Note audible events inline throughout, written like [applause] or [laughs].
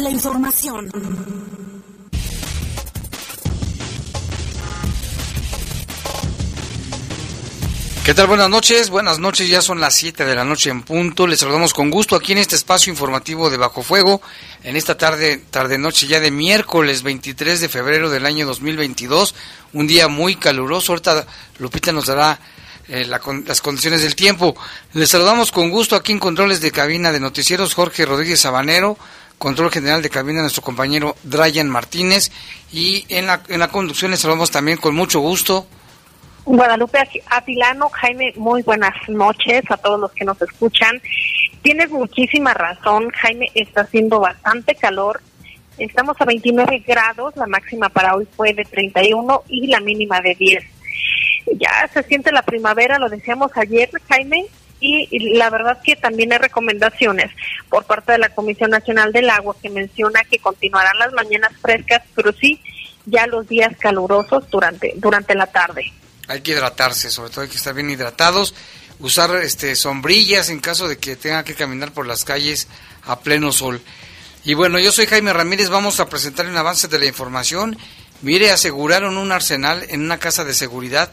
la información. ¿Qué tal? Buenas noches. Buenas noches, ya son las 7 de la noche en punto. Les saludamos con gusto aquí en este espacio informativo de Bajo Fuego, en esta tarde, tarde noche ya de miércoles 23 de febrero del año 2022, un día muy caluroso. Ahorita Lupita nos dará eh, las condiciones del tiempo. Les saludamos con gusto aquí en Controles de Cabina de Noticieros, Jorge Rodríguez Sabanero, Control General de Cabina, nuestro compañero Dryan Martínez, y en la, en la conducción les saludamos también con mucho gusto Guadalupe Atilano, Jaime, muy buenas noches a todos los que nos escuchan. Tienes muchísima razón, Jaime, está haciendo bastante calor. Estamos a 29 grados, la máxima para hoy fue de 31 y la mínima de 10. Ya se siente la primavera, lo decíamos ayer, Jaime, y la verdad que también hay recomendaciones por parte de la Comisión Nacional del Agua que menciona que continuarán las mañanas frescas, pero sí ya los días calurosos durante, durante la tarde hay que hidratarse, sobre todo hay que estar bien hidratados, usar este sombrillas en caso de que tenga que caminar por las calles a pleno sol. Y bueno, yo soy Jaime Ramírez, vamos a presentar un avance de la información. Mire, aseguraron un arsenal en una casa de seguridad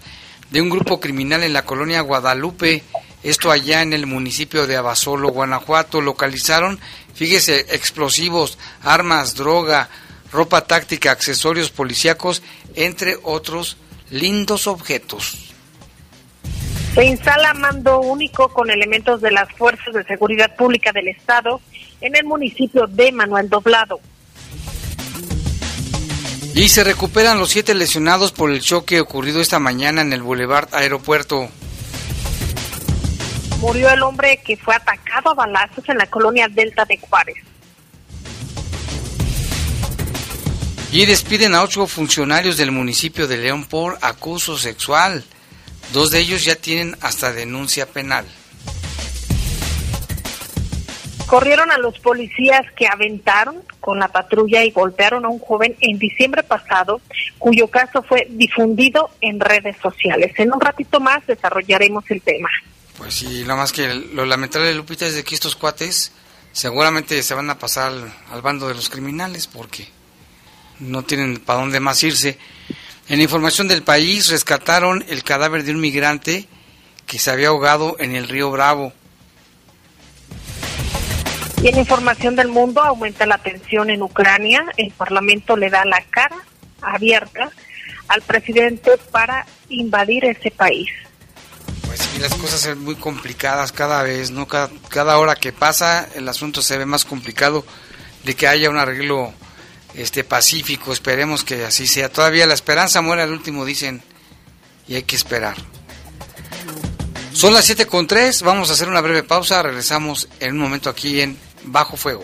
de un grupo criminal en la colonia Guadalupe, esto allá en el municipio de Abasolo, Guanajuato, localizaron, fíjese, explosivos, armas, droga, ropa táctica, accesorios policíacos, entre otros lindos objetos. Se instala mando único con elementos de las Fuerzas de Seguridad Pública del Estado en el municipio de Manuel Doblado. Y se recuperan los siete lesionados por el choque ocurrido esta mañana en el Boulevard Aeropuerto. Murió el hombre que fue atacado a balazos en la colonia Delta de Juárez. Y despiden a ocho funcionarios del municipio de León por acoso sexual. Dos de ellos ya tienen hasta denuncia penal. Corrieron a los policías que aventaron con la patrulla y golpearon a un joven en diciembre pasado, cuyo caso fue difundido en redes sociales. En un ratito más desarrollaremos el tema. Pues sí, lo más que lo lamentable, Lupita, es de que estos cuates seguramente se van a pasar al bando de los criminales, porque no tienen para dónde más irse. En información del país, rescataron el cadáver de un migrante que se había ahogado en el río Bravo. Y en información del mundo, aumenta la tensión en Ucrania. El Parlamento le da la cara abierta al presidente para invadir ese país. Pues las cosas son muy complicadas cada vez, ¿no? Cada, cada hora que pasa, el asunto se ve más complicado de que haya un arreglo este pacífico, esperemos que así sea. Todavía la esperanza muere al último, dicen, y hay que esperar. Son las 7 con 3, vamos a hacer una breve pausa, regresamos en un momento aquí en Bajo Fuego.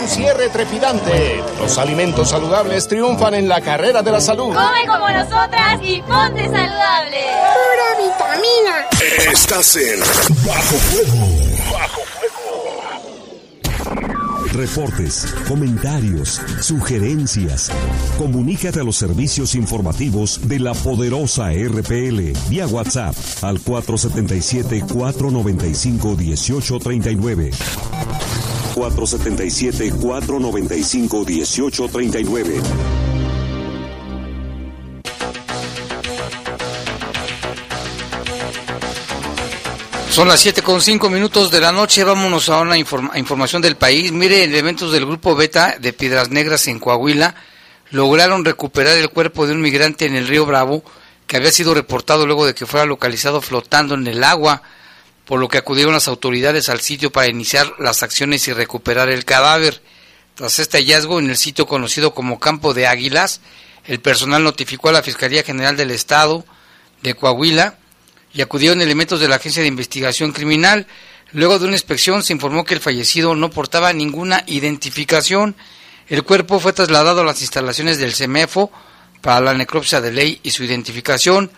Un cierre trepidante. Los alimentos saludables triunfan en la carrera de la salud. Come como nosotras y ponte saludable. Pura vitamina. Estás en Bajo Fuego. Bajo Fuego. Reportes, comentarios, sugerencias. Comunícate a los servicios informativos de la poderosa RPL vía WhatsApp al 477 495 1839. 477-495-1839. Son las 7 con 5 minutos de la noche. Vámonos a una información del país. Mire, elementos del grupo Beta de Piedras Negras en Coahuila lograron recuperar el cuerpo de un migrante en el río Bravo que había sido reportado luego de que fuera localizado flotando en el agua por lo que acudieron las autoridades al sitio para iniciar las acciones y recuperar el cadáver. Tras este hallazgo en el sitio conocido como Campo de Águilas, el personal notificó a la Fiscalía General del Estado de Coahuila y acudieron elementos de la Agencia de Investigación Criminal. Luego de una inspección se informó que el fallecido no portaba ninguna identificación. El cuerpo fue trasladado a las instalaciones del CEMEFO para la necropsia de ley y su identificación.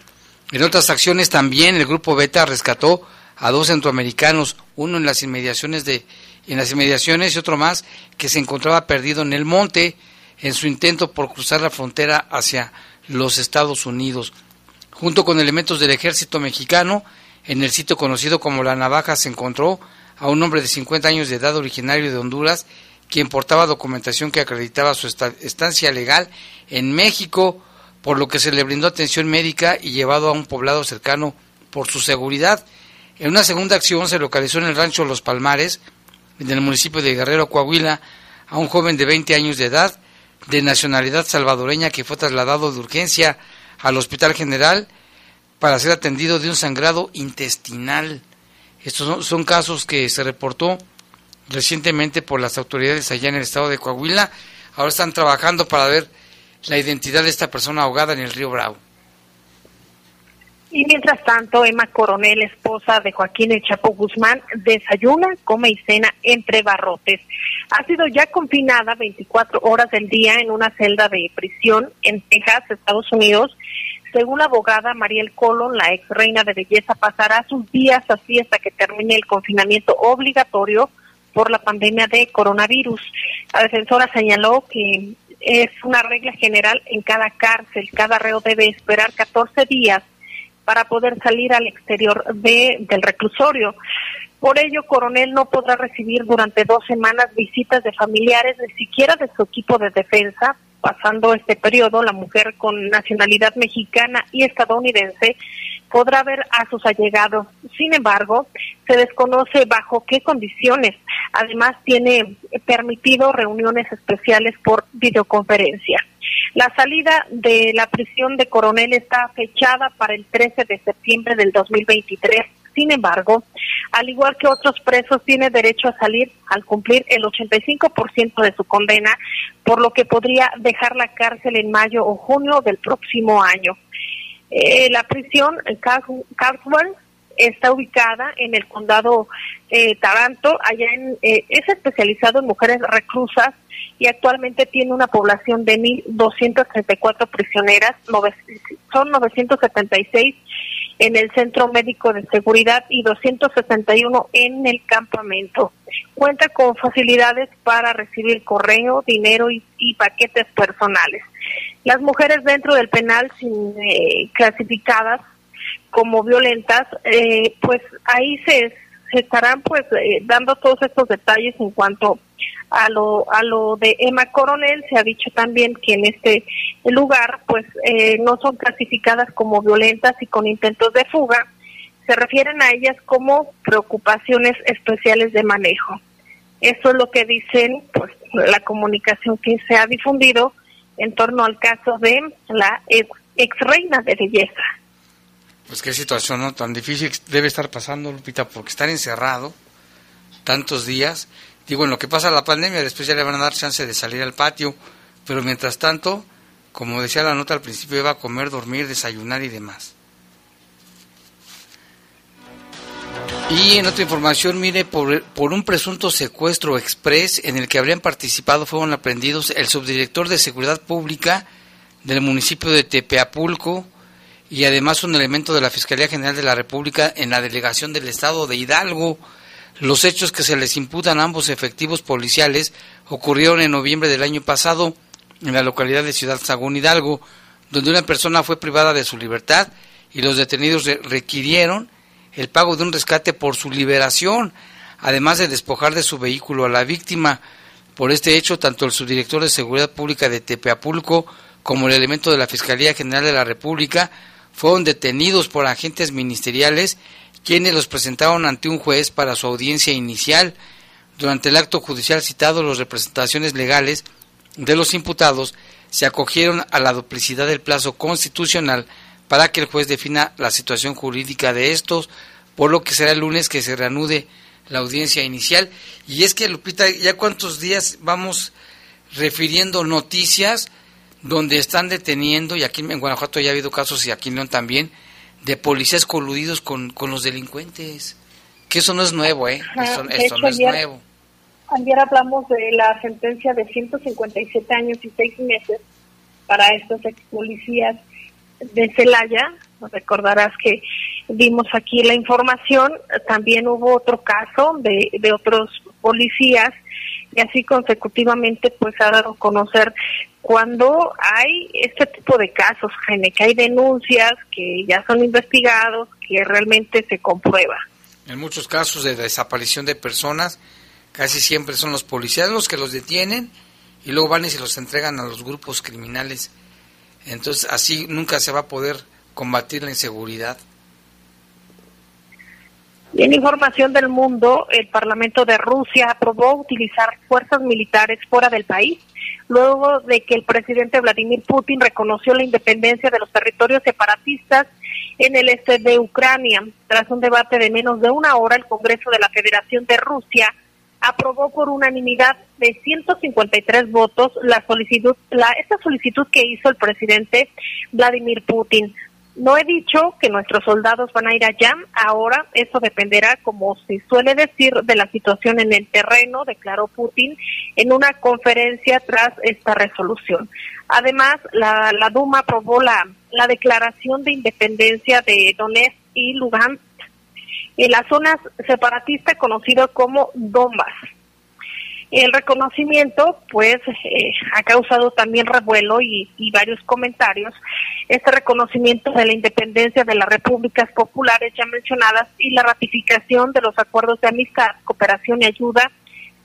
En otras acciones también el grupo Beta rescató a dos centroamericanos, uno en las inmediaciones de en las inmediaciones y otro más que se encontraba perdido en el monte en su intento por cruzar la frontera hacia los Estados Unidos. Junto con elementos del ejército mexicano, en el sitio conocido como La Navaja se encontró a un hombre de 50 años de edad originario de Honduras, quien portaba documentación que acreditaba su estancia legal en México, por lo que se le brindó atención médica y llevado a un poblado cercano por su seguridad. En una segunda acción se localizó en el rancho Los Palmares, en el municipio de Guerrero, Coahuila, a un joven de 20 años de edad, de nacionalidad salvadoreña, que fue trasladado de urgencia al Hospital General para ser atendido de un sangrado intestinal. Estos son, casos que se reportó recientemente por las autoridades allá en el estado de Coahuila. Ahora están trabajando para ver la identidad de esta persona ahogada en el río Bravo. Y mientras tanto, Emma Coronel, esposa de Joaquín El Chapo Guzmán, desayuna, come y cena entre barrotes. Ha sido ya confinada 24 horas del día en una celda de prisión en Texas, Estados Unidos. Según la abogada Mariel Colon, la ex reina de belleza pasará sus días así hasta que termine el confinamiento obligatorio por la pandemia de coronavirus. La defensora señaló que es una regla general en cada cárcel. Cada reo debe esperar 14 días para poder salir al exterior de, del reclusorio. Por ello, Coronel no podrá recibir durante dos semanas visitas de familiares, ni siquiera de su equipo de defensa. Pasando este periodo, la mujer con nacionalidad mexicana y estadounidense podrá ver a sus allegados. Sin embargo, se desconoce bajo qué condiciones. Además, tiene permitido reuniones especiales por videoconferencia. La salida de la prisión de Coronel está fechada para el 13 de septiembre del 2023. Sin embargo, al igual que otros presos, tiene derecho a salir al cumplir el 85% de su condena, por lo que podría dejar la cárcel en mayo o junio del próximo año. Eh, la prisión Caldwell está ubicada en el condado eh, Taranto, allá en, eh, es especializado en mujeres reclusas y actualmente tiene una población de 1.234 prisioneras, son 976 en el Centro Médico de Seguridad y 261 en el campamento. Cuenta con facilidades para recibir correo, dinero y, paquetes personales. Las mujeres dentro del penal sin eh, clasificadas como violentas, eh, pues ahí se, estarán pues eh, dando todos estos detalles en cuanto a lo a lo de Emma Coronel. Se ha dicho también que en este lugar pues eh, no son clasificadas como violentas y con intentos de fuga. Se refieren a ellas como preocupaciones especiales de manejo. Eso es lo que dicen pues la comunicación que se ha difundido en torno al caso de la ex, ex reina de belleza Pues qué situación ¿no? tan difícil debe estar pasando, Lupita, porque estar encerrado tantos días, digo, en lo que pasa la pandemia, después ya le van a dar chance de salir al patio, pero mientras tanto, como decía la nota al principio, iba a comer, dormir, desayunar y demás. Y en otra información, mire, por, un presunto secuestro express en el que habrían participado fueron aprendidos el subdirector de Seguridad Pública del municipio de Tepeapulco y además un elemento de la Fiscalía General de la República en la delegación del Estado de Hidalgo. Los hechos que se les imputan a ambos efectivos policiales ocurrieron en noviembre del año pasado en la localidad de Ciudad Sagún Hidalgo, donde una persona fue privada de su libertad y los detenidos requirieron el pago de un rescate por su liberación, además de despojar de su vehículo a la víctima. Por este hecho, tanto el subdirector de Seguridad Pública de Tepeapulco como el elemento de la Fiscalía General de la República fueron detenidos por agentes ministeriales quienes los presentaron ante un juez para su audiencia inicial. Durante el acto judicial citado, las representaciones legales de los imputados se acogieron a la duplicidad del plazo constitucional para que el juez defina la situación jurídica de estos, por lo que será el lunes que se reanude la audiencia inicial. Y es que, Lupita, ya cuántos días vamos refiriendo noticias donde están deteniendo, y aquí en Guanajuato ya ha habido casos y aquí en León también, de policías coludidos con, con los delincuentes. Que eso no es nuevo, ¿eh? Eso, no es nuevo. Ayer hablamos de la sentencia de 157 años y 6 meses para estos ex policías de Celaya. Recordarás que vimos aquí la información. También hubo otro caso de, de otros policías y así consecutivamente pues ha dado a conocer cuando hay este tipo de casos, Jaime, que hay denuncias, que ya son investigados, que realmente se comprueba. En muchos casos de desaparición de personas, casi siempre son los policías los que los detienen y luego van y se los entregan a los grupos criminales. Entonces así nunca se va a poder combatir la inseguridad. Y en información del mundo, el Parlamento de Rusia aprobó utilizar fuerzas militares fuera del país luego de que el presidente Vladimir Putin reconoció la independencia de los territorios separatistas en el este de Ucrania. Tras un debate de menos de una hora, el Congreso de la Federación de Rusia aprobó por unanimidad de 153 votos la solicitud, la, esta solicitud que hizo el presidente Vladimir Putin. No he dicho que nuestros soldados van a ir allá, ahora eso dependerá, como se suele decir, de la situación en el terreno, declaró Putin en una conferencia tras esta resolución. Además, la, la Duma aprobó la, la declaración de independencia de Donetsk y Lugansk en las zonas separatistas conocidas como Donbass. El reconocimiento, pues, eh, ha causado también revuelo y, varios comentarios. Este reconocimiento de la independencia de las repúblicas populares ya mencionadas y la ratificación de los acuerdos de amistad, cooperación y ayuda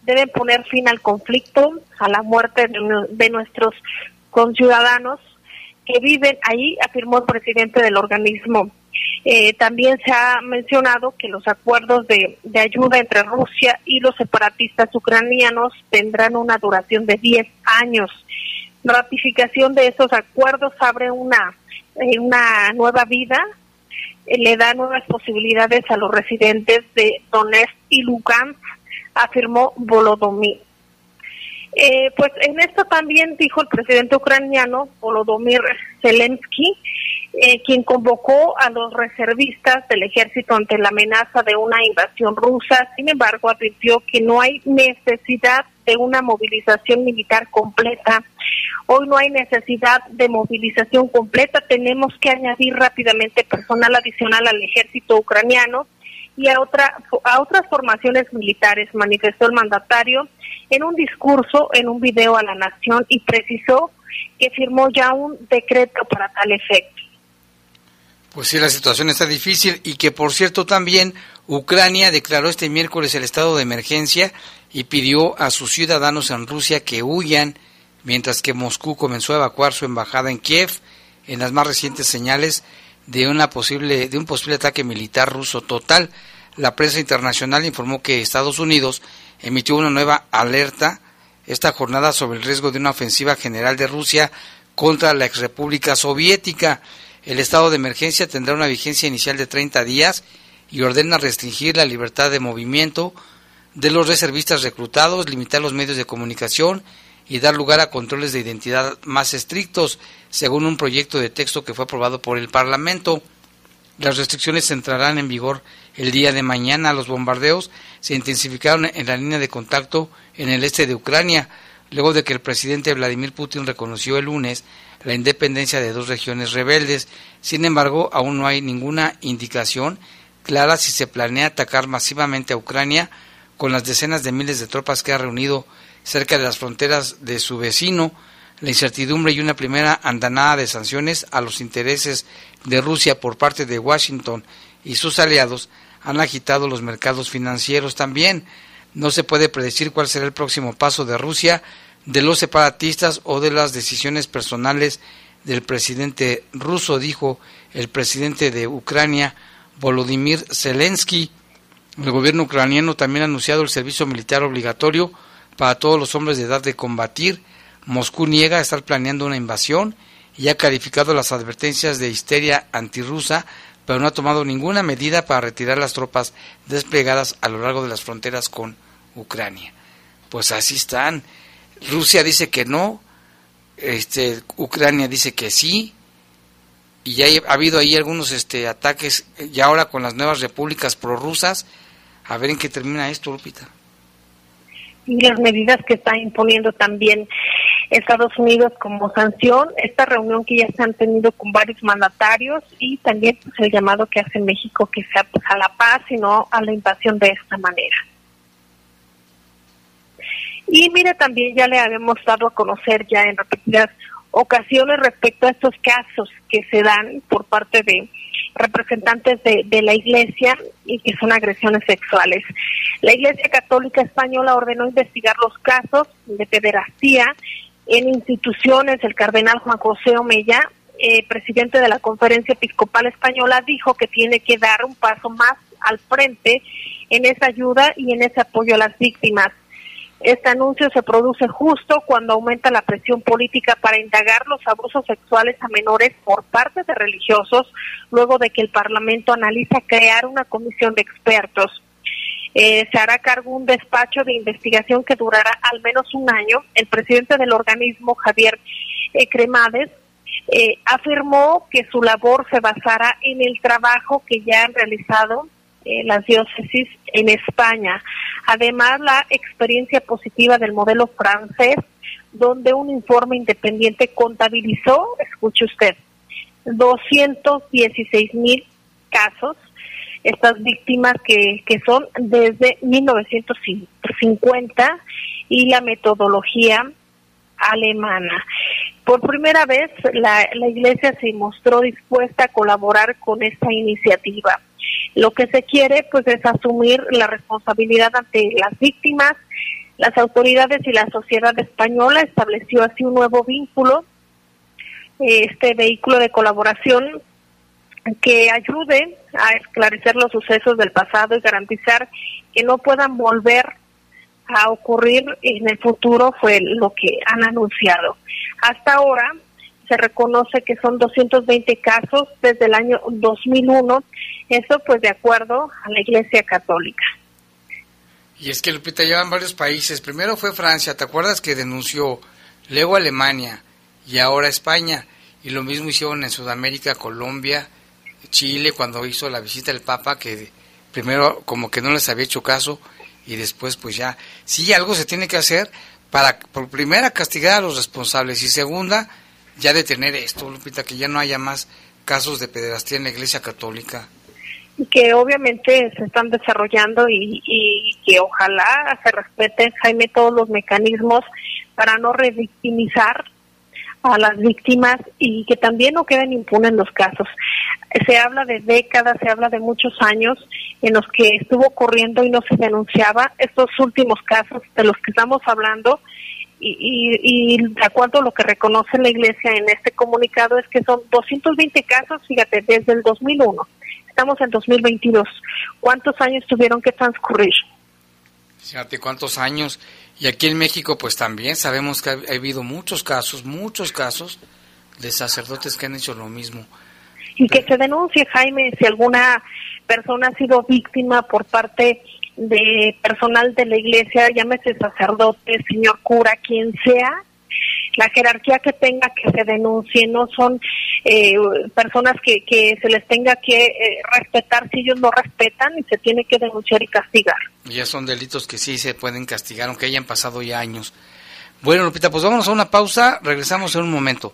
deben poner fin al conflicto, a la muerte de nuestros conciudadanos que viven ahí, afirmó el presidente del organismo eh, también se ha mencionado que los acuerdos de, ayuda entre Rusia y los separatistas ucranianos tendrán una duración de 10 años. La ratificación de esos acuerdos abre una, eh, una nueva vida, eh, le da nuevas posibilidades a los residentes de Donetsk y Lugansk, afirmó Volodymyr. pues en esto también dijo el presidente ucraniano Volodymyr Zelensky eh, quien convocó a los reservistas del ejército ante la amenaza de una invasión rusa. Sin embargo, advirtió que no hay necesidad de una movilización militar completa. Hoy no hay necesidad de movilización completa. Tenemos que añadir rápidamente personal adicional al ejército ucraniano y a, otra, a otras formaciones militares, manifestó el mandatario en un discurso, en un video a la nación y precisó que firmó ya un decreto para tal efecto. Pues sí, la situación está difícil y que por cierto también Ucrania declaró este miércoles el estado de emergencia y pidió a sus ciudadanos en Rusia que huyan, mientras que Moscú comenzó a evacuar su embajada en Kiev en las más recientes señales de una posible de un posible ataque militar ruso total. La prensa internacional informó que Estados Unidos emitió una nueva alerta esta jornada sobre el riesgo de una ofensiva general de Rusia contra la ex República Soviética. El estado de emergencia tendrá una vigencia inicial de 30 días y ordena restringir la libertad de movimiento de los reservistas reclutados, limitar los medios de comunicación y dar lugar a controles de identidad más estrictos, según un proyecto de texto que fue aprobado por el Parlamento. Las restricciones entrarán en vigor el día de mañana. Los bombardeos se intensificaron en la línea de contacto en el este de Ucrania, luego de que el presidente Vladimir Putin reconoció el lunes la independencia de dos regiones rebeldes. Sin embargo, aún no hay ninguna indicación clara si se planea atacar masivamente a Ucrania con las decenas de miles de tropas que ha reunido cerca de las fronteras de su vecino, la incertidumbre y una primera andanada de sanciones a los intereses de Rusia por parte de Washington y sus aliados han agitado los mercados financieros también. No se puede predecir cuál será el próximo paso de Rusia, de los separatistas o de las decisiones personales del presidente ruso, dijo el presidente de Ucrania, Volodymyr Zelensky. El gobierno ucraniano también ha anunciado el servicio militar obligatorio para todos los hombres de edad de combatir. Moscú niega estar planeando una invasión y ha calificado las advertencias de histeria antirrusa, pero no ha tomado ninguna medida para retirar las tropas desplegadas a lo largo de las fronteras con Ucrania. Pues así están. Rusia dice que no, este, Ucrania dice que sí, y ya ha habido ahí algunos este, ataques, y ahora con las nuevas repúblicas prorrusas, a ver en qué termina esto, Lupita. Y las medidas que está imponiendo también Estados Unidos como sanción, esta reunión que ya se han tenido con varios mandatarios y también pues, el llamado que hace México que sea pues, a la paz y no a la invasión de esta manera. Y mire, también ya le habíamos dado a conocer ya en repetidas ocasiones respecto a estos casos que se dan por parte de representantes de, la Iglesia y que son agresiones sexuales. La Iglesia Católica Española ordenó investigar los casos de pederastía en instituciones. El cardenal Juan José Omeya, eh, presidente de la Conferencia Episcopal Española, dijo que tiene que dar un paso más al frente en esa ayuda y en ese apoyo a las víctimas. Este anuncio se produce justo cuando aumenta la presión política para indagar los abusos sexuales a menores por parte de religiosos, luego de que el Parlamento analiza crear una comisión de expertos. Eh, se hará cargo un despacho de investigación que durará al menos un año. El presidente del organismo, Javier Cremades, eh, afirmó que su labor se basará en el trabajo que ya han realizado las diócesis en España. Además, la experiencia positiva del modelo francés, donde un informe independiente contabilizó, escuche usted, 216 mil casos, estas víctimas que, que son desde 1950 y la metodología alemana. Por primera vez la, la Iglesia se mostró dispuesta a colaborar con esta iniciativa. Lo que se quiere pues es asumir la responsabilidad ante las víctimas. Las autoridades y la sociedad española estableció así un nuevo vínculo, este vehículo de colaboración que ayude a esclarecer los sucesos del pasado y garantizar que no puedan volver a ocurrir en el futuro fue lo que han anunciado. Hasta ahora se reconoce que son 220 casos desde el año 2001, eso pues de acuerdo a la Iglesia Católica. Y es que Lupita llevan varios países, primero fue Francia, ¿te acuerdas que denunció? Luego Alemania y ahora España, y lo mismo hicieron en Sudamérica, Colombia, Chile, cuando hizo la visita del Papa, que primero como que no les había hecho caso, y después pues ya, sí algo se tiene que hacer para, por primera, castigar a los responsables, y segunda, ya detener esto, Lupita, que ya no haya más casos de pederastía en la Iglesia Católica. Que obviamente se están desarrollando y, y que ojalá se respeten, Jaime, todos los mecanismos para no revictimizar a las víctimas y que también no queden impunes los casos. Se habla de décadas, se habla de muchos años en los que estuvo ocurriendo y no se denunciaba. Estos últimos casos de los que estamos hablando y, y, de acuerdo a lo que reconoce la Iglesia en este comunicado es que son 220 casos, fíjate, desde el 2001. Estamos en 2022. ¿Cuántos años tuvieron que transcurrir? Fíjate cuántos años. Y aquí en México, pues también sabemos que ha, habido muchos casos, muchos casos de sacerdotes que han hecho lo mismo. y que se denuncie, Jaime, si alguna persona ha sido víctima por parte de personal de la iglesia, llámese sacerdote, señor cura, quien sea, la jerarquía que tenga que se denuncie, no son eh, personas que, que se les tenga que eh, respetar si ellos no respetan y se tiene que denunciar y castigar. Ya son delitos que sí se pueden castigar, aunque hayan pasado ya años. Bueno, Lupita, pues vamos a una pausa, regresamos en un momento.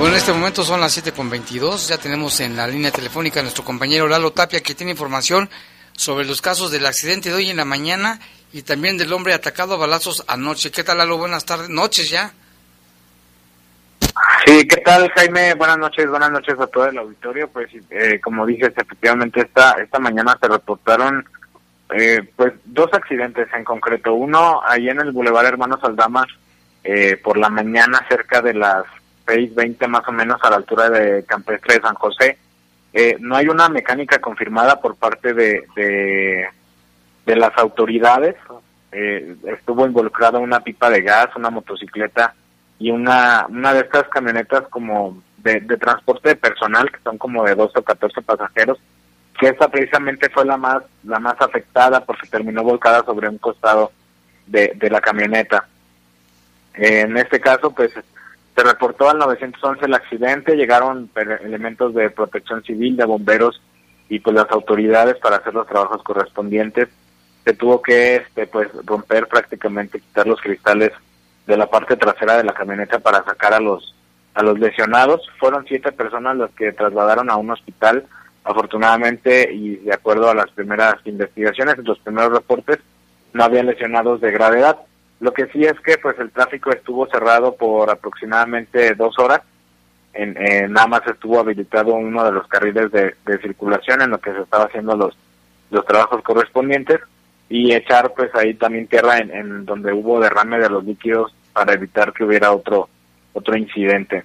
Bueno, en este momento son las 7.22, ya tenemos en la línea telefónica a nuestro compañero Lalo Tapia que tiene información sobre los casos del accidente de hoy en la mañana y también del hombre atacado a balazos anoche. ¿Qué tal Lalo? Buenas tardes, noches ya. Sí, ¿qué tal Jaime? Buenas noches, buenas noches a todo el auditorio. Pues eh, como dices, efectivamente esta, esta mañana se reportaron eh, pues dos accidentes en concreto. Uno ahí en el Boulevard Hermanos Aldama eh, por la mañana cerca de las 6.20 más o menos a la altura de Campestre de San José. Eh, no hay una mecánica confirmada por parte de, de, las autoridades. Eh, estuvo involucrada una pipa de gas, una motocicleta y una, una de estas camionetas como de, de transporte de personal, que son como de 12 o 14 pasajeros, que esta precisamente fue la más, la más afectada porque terminó volcada sobre un costado de, de la camioneta. Eh, en este caso, pues se reportó al 911 el accidente, llegaron elementos de protección civil, de bomberos y pues las autoridades para hacer los trabajos correspondientes. Se tuvo que este pues romper prácticamente quitar los cristales de la parte trasera de la camioneta para sacar a los a los lesionados. Fueron siete personas las que trasladaron a un hospital. Afortunadamente y de acuerdo a las primeras investigaciones, los primeros reportes, no había lesionados de gravedad. Lo que sí es que pues el tráfico estuvo cerrado por aproximadamente dos horas. En, en nada más estuvo habilitado uno de los carriles de, de, circulación en lo que se estaba haciendo los los trabajos correspondientes y echar pues ahí también tierra en, en donde hubo derrame de los líquidos para evitar que hubiera otro otro incidente.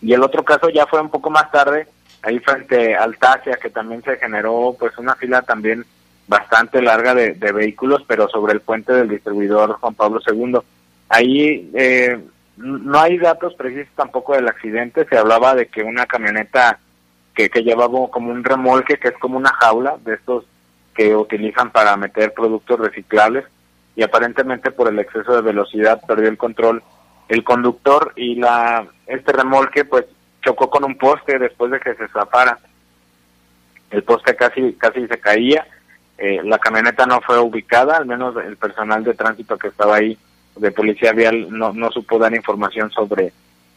Y el otro caso ya fue un poco más tarde, ahí frente al Tasia, que también se generó pues una fila también bastante larga de, de, vehículos, pero sobre el puente del distribuidor Juan Pablo II. Ahí eh, no hay datos precisos tampoco del accidente, se hablaba de que una camioneta que, que llevaba como un remolque, que es como una jaula de estos que utilizan para meter productos reciclables, y aparentemente por el exceso de velocidad perdió el control el conductor y la este remolque pues chocó con un poste después de que se zafara. El poste casi casi se caía. Eh, la camioneta no fue ubicada, al menos el personal de tránsito que estaba ahí de policía vial no, no supo dar información sobre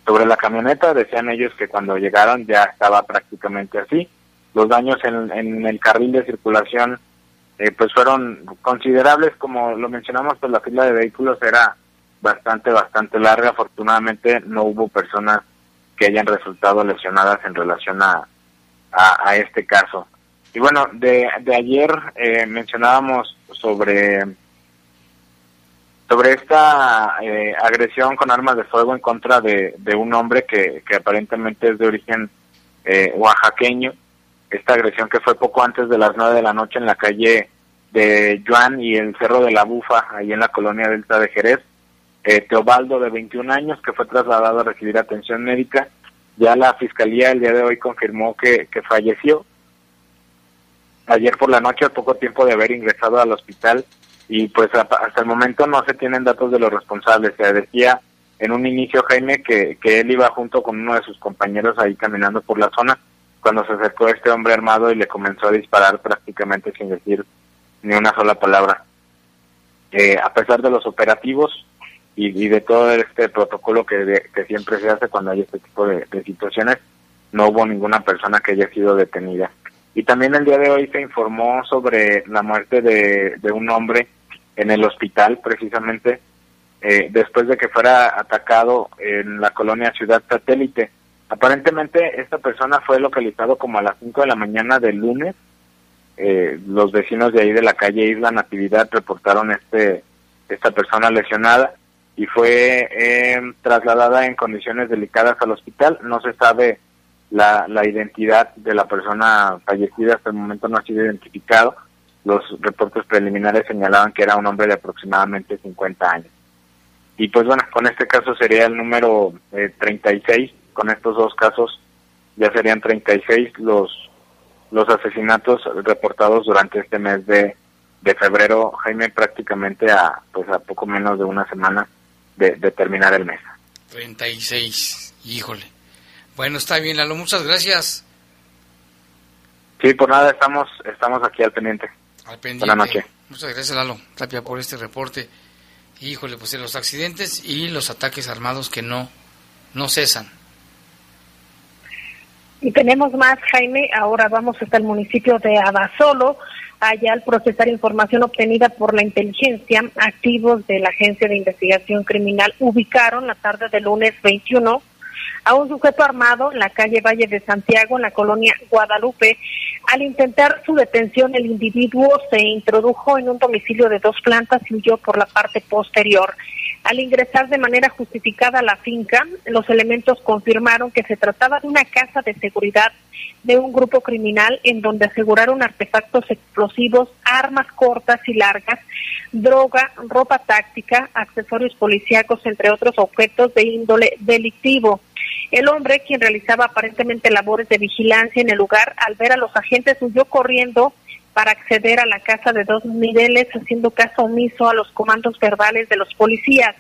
sobre la camioneta. Decían ellos que cuando llegaron ya estaba prácticamente así. Los daños en, en el carril de circulación eh, pues fueron considerables, como lo mencionamos, pues la fila de vehículos era bastante, bastante larga. Afortunadamente no hubo personas que hayan resultado lesionadas en relación a, a, este caso. Y bueno, de, de ayer eh, mencionábamos sobre sobre esta eh, agresión con armas de fuego en contra de, de un hombre que, que aparentemente es de origen eh, oaxaqueño. Esta agresión que fue poco antes de las nueve de la noche en la calle de Juan y el Cerro de la Bufa, ahí en la colonia Delta de Jerez. Eh, Teobaldo, de 21 años, que fue trasladado a recibir atención médica. Ya la fiscalía el día de hoy confirmó que, que falleció. Ayer por la noche, a poco tiempo de haber ingresado al hospital, y pues hasta el momento no se tienen datos de los responsables. Se decía en un inicio, Jaime, que, que él iba junto con uno de sus compañeros ahí caminando por la zona, cuando se acercó este hombre armado y le comenzó a disparar prácticamente sin decir ni una sola palabra. Eh, a pesar de los operativos, y, de todo este protocolo que, que siempre se hace cuando hay este tipo de, situaciones, no hubo ninguna persona que haya sido detenida. Y también el día de hoy se informó sobre la muerte de, de un hombre en el hospital, precisamente, eh, después de que fuera atacado en la colonia Ciudad Satélite. Aparentemente esta persona fue localizado como a las 5 de la mañana del lunes. Eh, los vecinos de ahí de la calle Isla Natividad reportaron este esta persona lesionada y fue eh, trasladada en condiciones delicadas al hospital. No se sabe la, la identidad de la persona fallecida, hasta el momento no ha sido identificado. Los reportes preliminares señalaban que era un hombre de aproximadamente 50 años. Y pues bueno, con este caso sería el número eh, 36, con estos dos casos ya serían 36 los los asesinatos reportados durante este mes de, de febrero, Jaime, prácticamente a pues a poco menos de una semana de, terminar el mes. 36, híjole. Bueno, está bien, Lalo, muchas gracias. Sí, por nada, estamos, estamos aquí al pendiente. Al pendiente. Buenas noches. Muchas gracias, Lalo, Tapia, por este reporte. Híjole, pues los accidentes y los ataques armados que no, no cesan. Y tenemos más, Jaime. Ahora vamos hasta el municipio de Abasolo allá al procesar información obtenida por la inteligencia, activos de la Agencia de Investigación Criminal ubicaron la tarde del lunes 21 a un sujeto armado en la calle Valle de Santiago, en la colonia Guadalupe. Al intentar su detención, el individuo se introdujo en un domicilio de dos plantas y huyó por la parte posterior. Al ingresar de manera justificada a la finca, los elementos confirmaron que se trataba de una casa de seguridad de un grupo criminal en donde aseguraron artefactos explosivos, armas cortas y largas, droga, ropa táctica, accesorios policíacos, entre otros objetos de índole delictivo. El hombre, quien realizaba aparentemente labores de vigilancia en el lugar, al ver a los agentes huyó corriendo para acceder a la casa de dos niveles, haciendo caso omiso a los comandos verbales de los policías.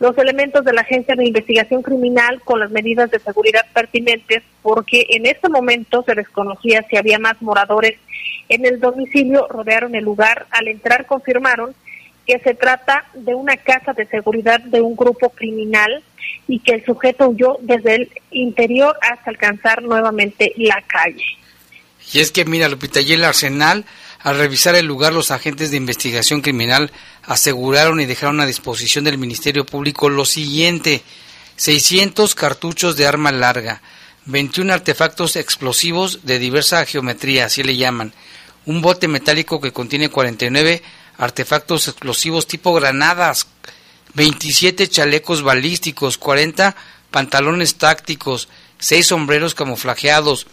Los elementos de la Agencia de Investigación Criminal con las medidas de seguridad pertinentes, porque en este momento se desconocía si había más moradores en el domicilio, rodearon el lugar. Al entrar confirmaron que se trata de una casa de seguridad de un grupo criminal y que el sujeto huyó desde el interior hasta alcanzar nuevamente la calle. Y es que, mira, Lupita, y el arsenal, al revisar el lugar, los agentes de investigación criminal aseguraron y dejaron a disposición del Ministerio Público lo siguiente: 600 cartuchos de arma larga, 21 artefactos explosivos de diversa geometría, así le llaman, un bote metálico que contiene 49 artefactos explosivos tipo granadas, 27 chalecos balísticos, 40 pantalones tácticos, 6 sombreros camuflajeados,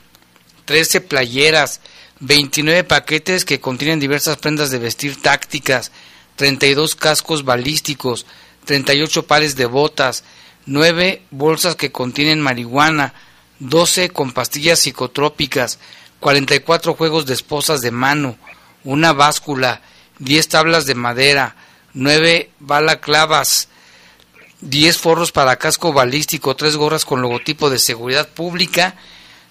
13 playeras, 29 paquetes que contienen diversas prendas de vestir tácticas, 32 cascos balísticos, 38 pares de botas, 9 bolsas que contienen marihuana, 12 con pastillas psicotrópicas, 44 juegos de esposas de mano, una báscula, 10 tablas de madera, nueve balaclavas, 10 forros para casco balístico, tres gorras con logotipo de seguridad pública,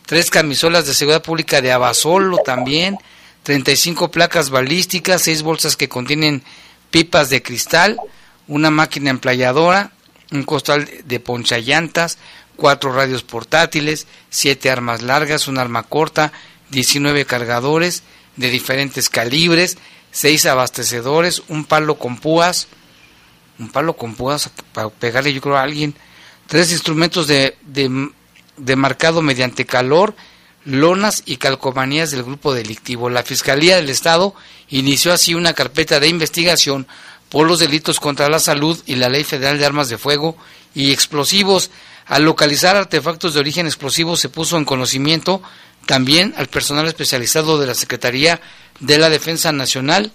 tres camisolas de seguridad pública de Abasolo también, 35 placas balísticas, seis bolsas que contienen pipas de cristal, una máquina emplayadora, un costal de ponchallantas, cuatro radios portátiles, siete armas largas, un arma corta, 19 cargadores de diferentes calibres, seis abastecedores, un palo con púas, un palo con púas para pegarle yo creo a alguien, tres instrumentos de, de, de marcado mediante calor, lonas y calcomanías del grupo delictivo. La Fiscalía del Estado inició así una carpeta de investigación por los delitos contra la salud y la Ley Federal de Armas de Fuego y Explosivos. Al localizar artefactos de origen explosivo se puso en conocimiento también al personal especializado de la Secretaría de la Defensa Nacional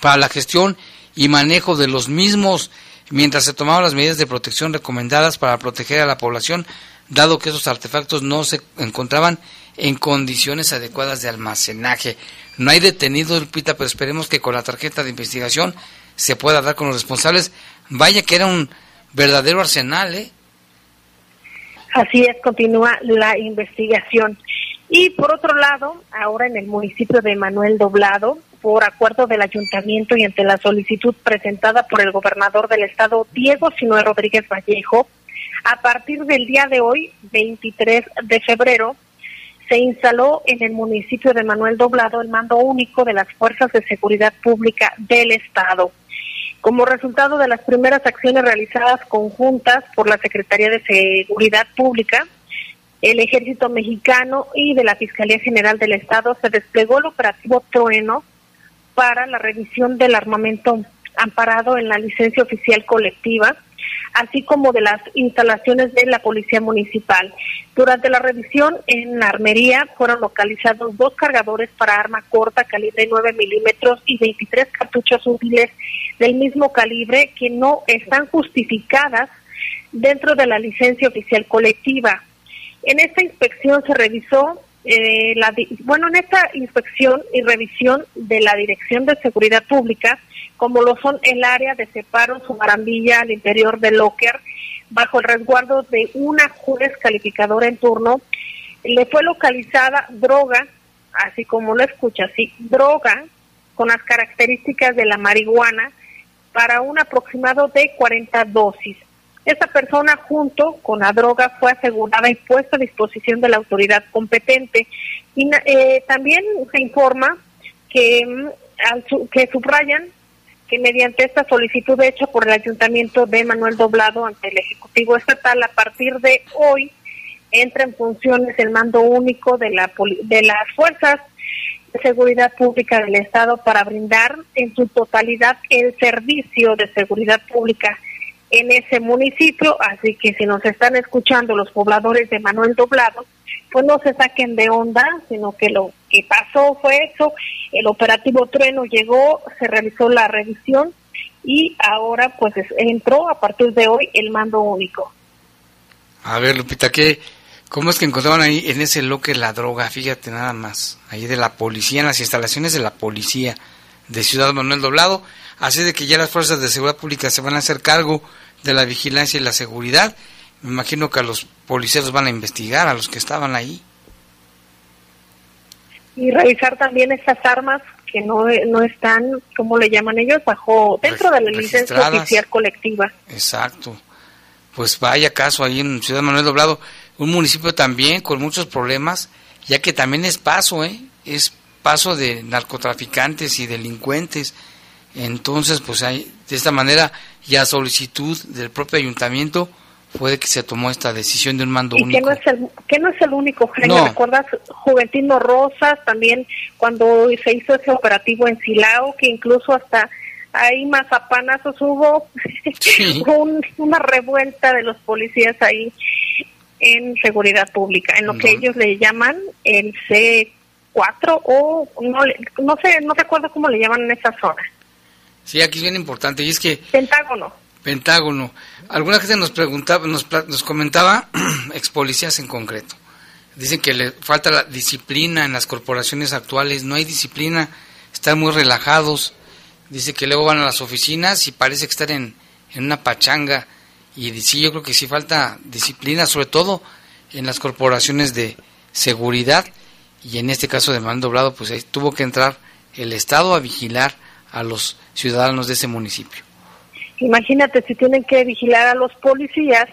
para la gestión y manejo de los mismos mientras se tomaban las medidas de protección recomendadas para proteger a la población, dado que esos artefactos no se encontraban en condiciones adecuadas de almacenaje. No hay detenidos, Lupita, pero esperemos que con la tarjeta de investigación se pueda dar con los responsables. Vaya que era un verdadero arsenal, ¿eh? Así es, continúa la investigación. Y por otro lado, ahora en el municipio de Manuel Doblado, por acuerdo del ayuntamiento y ante la solicitud presentada por el gobernador del estado, Diego Sinue Rodríguez Vallejo, a partir del día de hoy, 23 de febrero, se instaló en el municipio de Manuel Doblado el mando único de las Fuerzas de Seguridad Pública del Estado. Como resultado de las primeras acciones realizadas conjuntas por la Secretaría de Seguridad Pública, el Ejército Mexicano y de la Fiscalía General del Estado se desplegó el operativo Trueno para la revisión del armamento amparado en la licencia oficial colectiva así como de las instalaciones de la Policía Municipal. Durante la revisión en la armería fueron localizados dos cargadores para arma corta calibre 9 milímetros y 23 cartuchos útiles del mismo calibre que no están justificadas dentro de la licencia oficial colectiva. En esta inspección se revisó eh, la, bueno, en esta inspección y revisión de la Dirección de Seguridad Pública, como lo son el área de separo, su marambilla al interior del locker, bajo el resguardo de una juez calificadora en turno, le fue localizada droga, así como lo escucha, sí, droga con las características de la marihuana para un aproximado de 40 dosis. Esta persona junto con la droga fue asegurada y puesta a disposición de la autoridad competente. Y eh, también se informa que, mm, que subrayan que mediante esta solicitud hecha por el Ayuntamiento de Manuel Doblado ante el Ejecutivo Estatal, a partir de hoy entra en funciones el mando único de, la, de las fuerzas de seguridad pública del Estado para brindar en su totalidad el servicio de seguridad pública en ese municipio, así que si nos están escuchando los pobladores de Manuel Doblado, pues no se saquen de onda, sino que lo que pasó fue eso, el operativo Trueno llegó, se realizó la revisión y ahora pues entró a partir de hoy el mando único. A ver, Lupita, ¿qué, ¿cómo es que encontraban ahí en ese loque la droga? Fíjate nada más, ahí de la policía, en las instalaciones de la policía de Ciudad Manuel Doblado, así de que ya las fuerzas de seguridad pública se van a hacer cargo de la vigilancia y la seguridad. Me imagino que a los policías van a investigar, a los que estaban ahí. Y revisar también estas armas que no, no están, ¿cómo le llaman ellos? Bajo, dentro de la licencia oficial colectiva. Exacto. Pues vaya caso ahí en Ciudad Manuel Doblado, un municipio también con muchos problemas, ya que también es paso, ¿eh? Es paso de narcotraficantes y delincuentes. Entonces, pues hay, de esta manera, y a solicitud del propio ayuntamiento, fue que se tomó esta decisión de un mando único. Que no, es el, que no es el único, ¿Recuerdas Juventino Rosas también cuando se hizo ese operativo en Silao, que incluso hasta ahí mazapanazos hubo [laughs] una revuelta de los policías ahí en seguridad pública, en lo que ellos le llaman el C cuatro o no, no sé, no recuerdo cómo le llaman en esa zona. Sí, aquí es bien importante y es que... Pentágono. Pentágono. Alguna gente nos preguntaba, nos, nos comentaba, [clears throat] ex policías en concreto, dicen que le falta la disciplina en las corporaciones actuales, no hay disciplina, están muy relajados Dice que luego van a las oficinas y parece que están en, en una pachanga. Y sí, yo creo que sí falta disciplina, sobre todo en las corporaciones de seguridad. Y en este caso de mando doblado, pues ahí tuvo que entrar el Estado a vigilar a los ciudadanos de ese municipio. Imagínate si tienen que vigilar a los policías,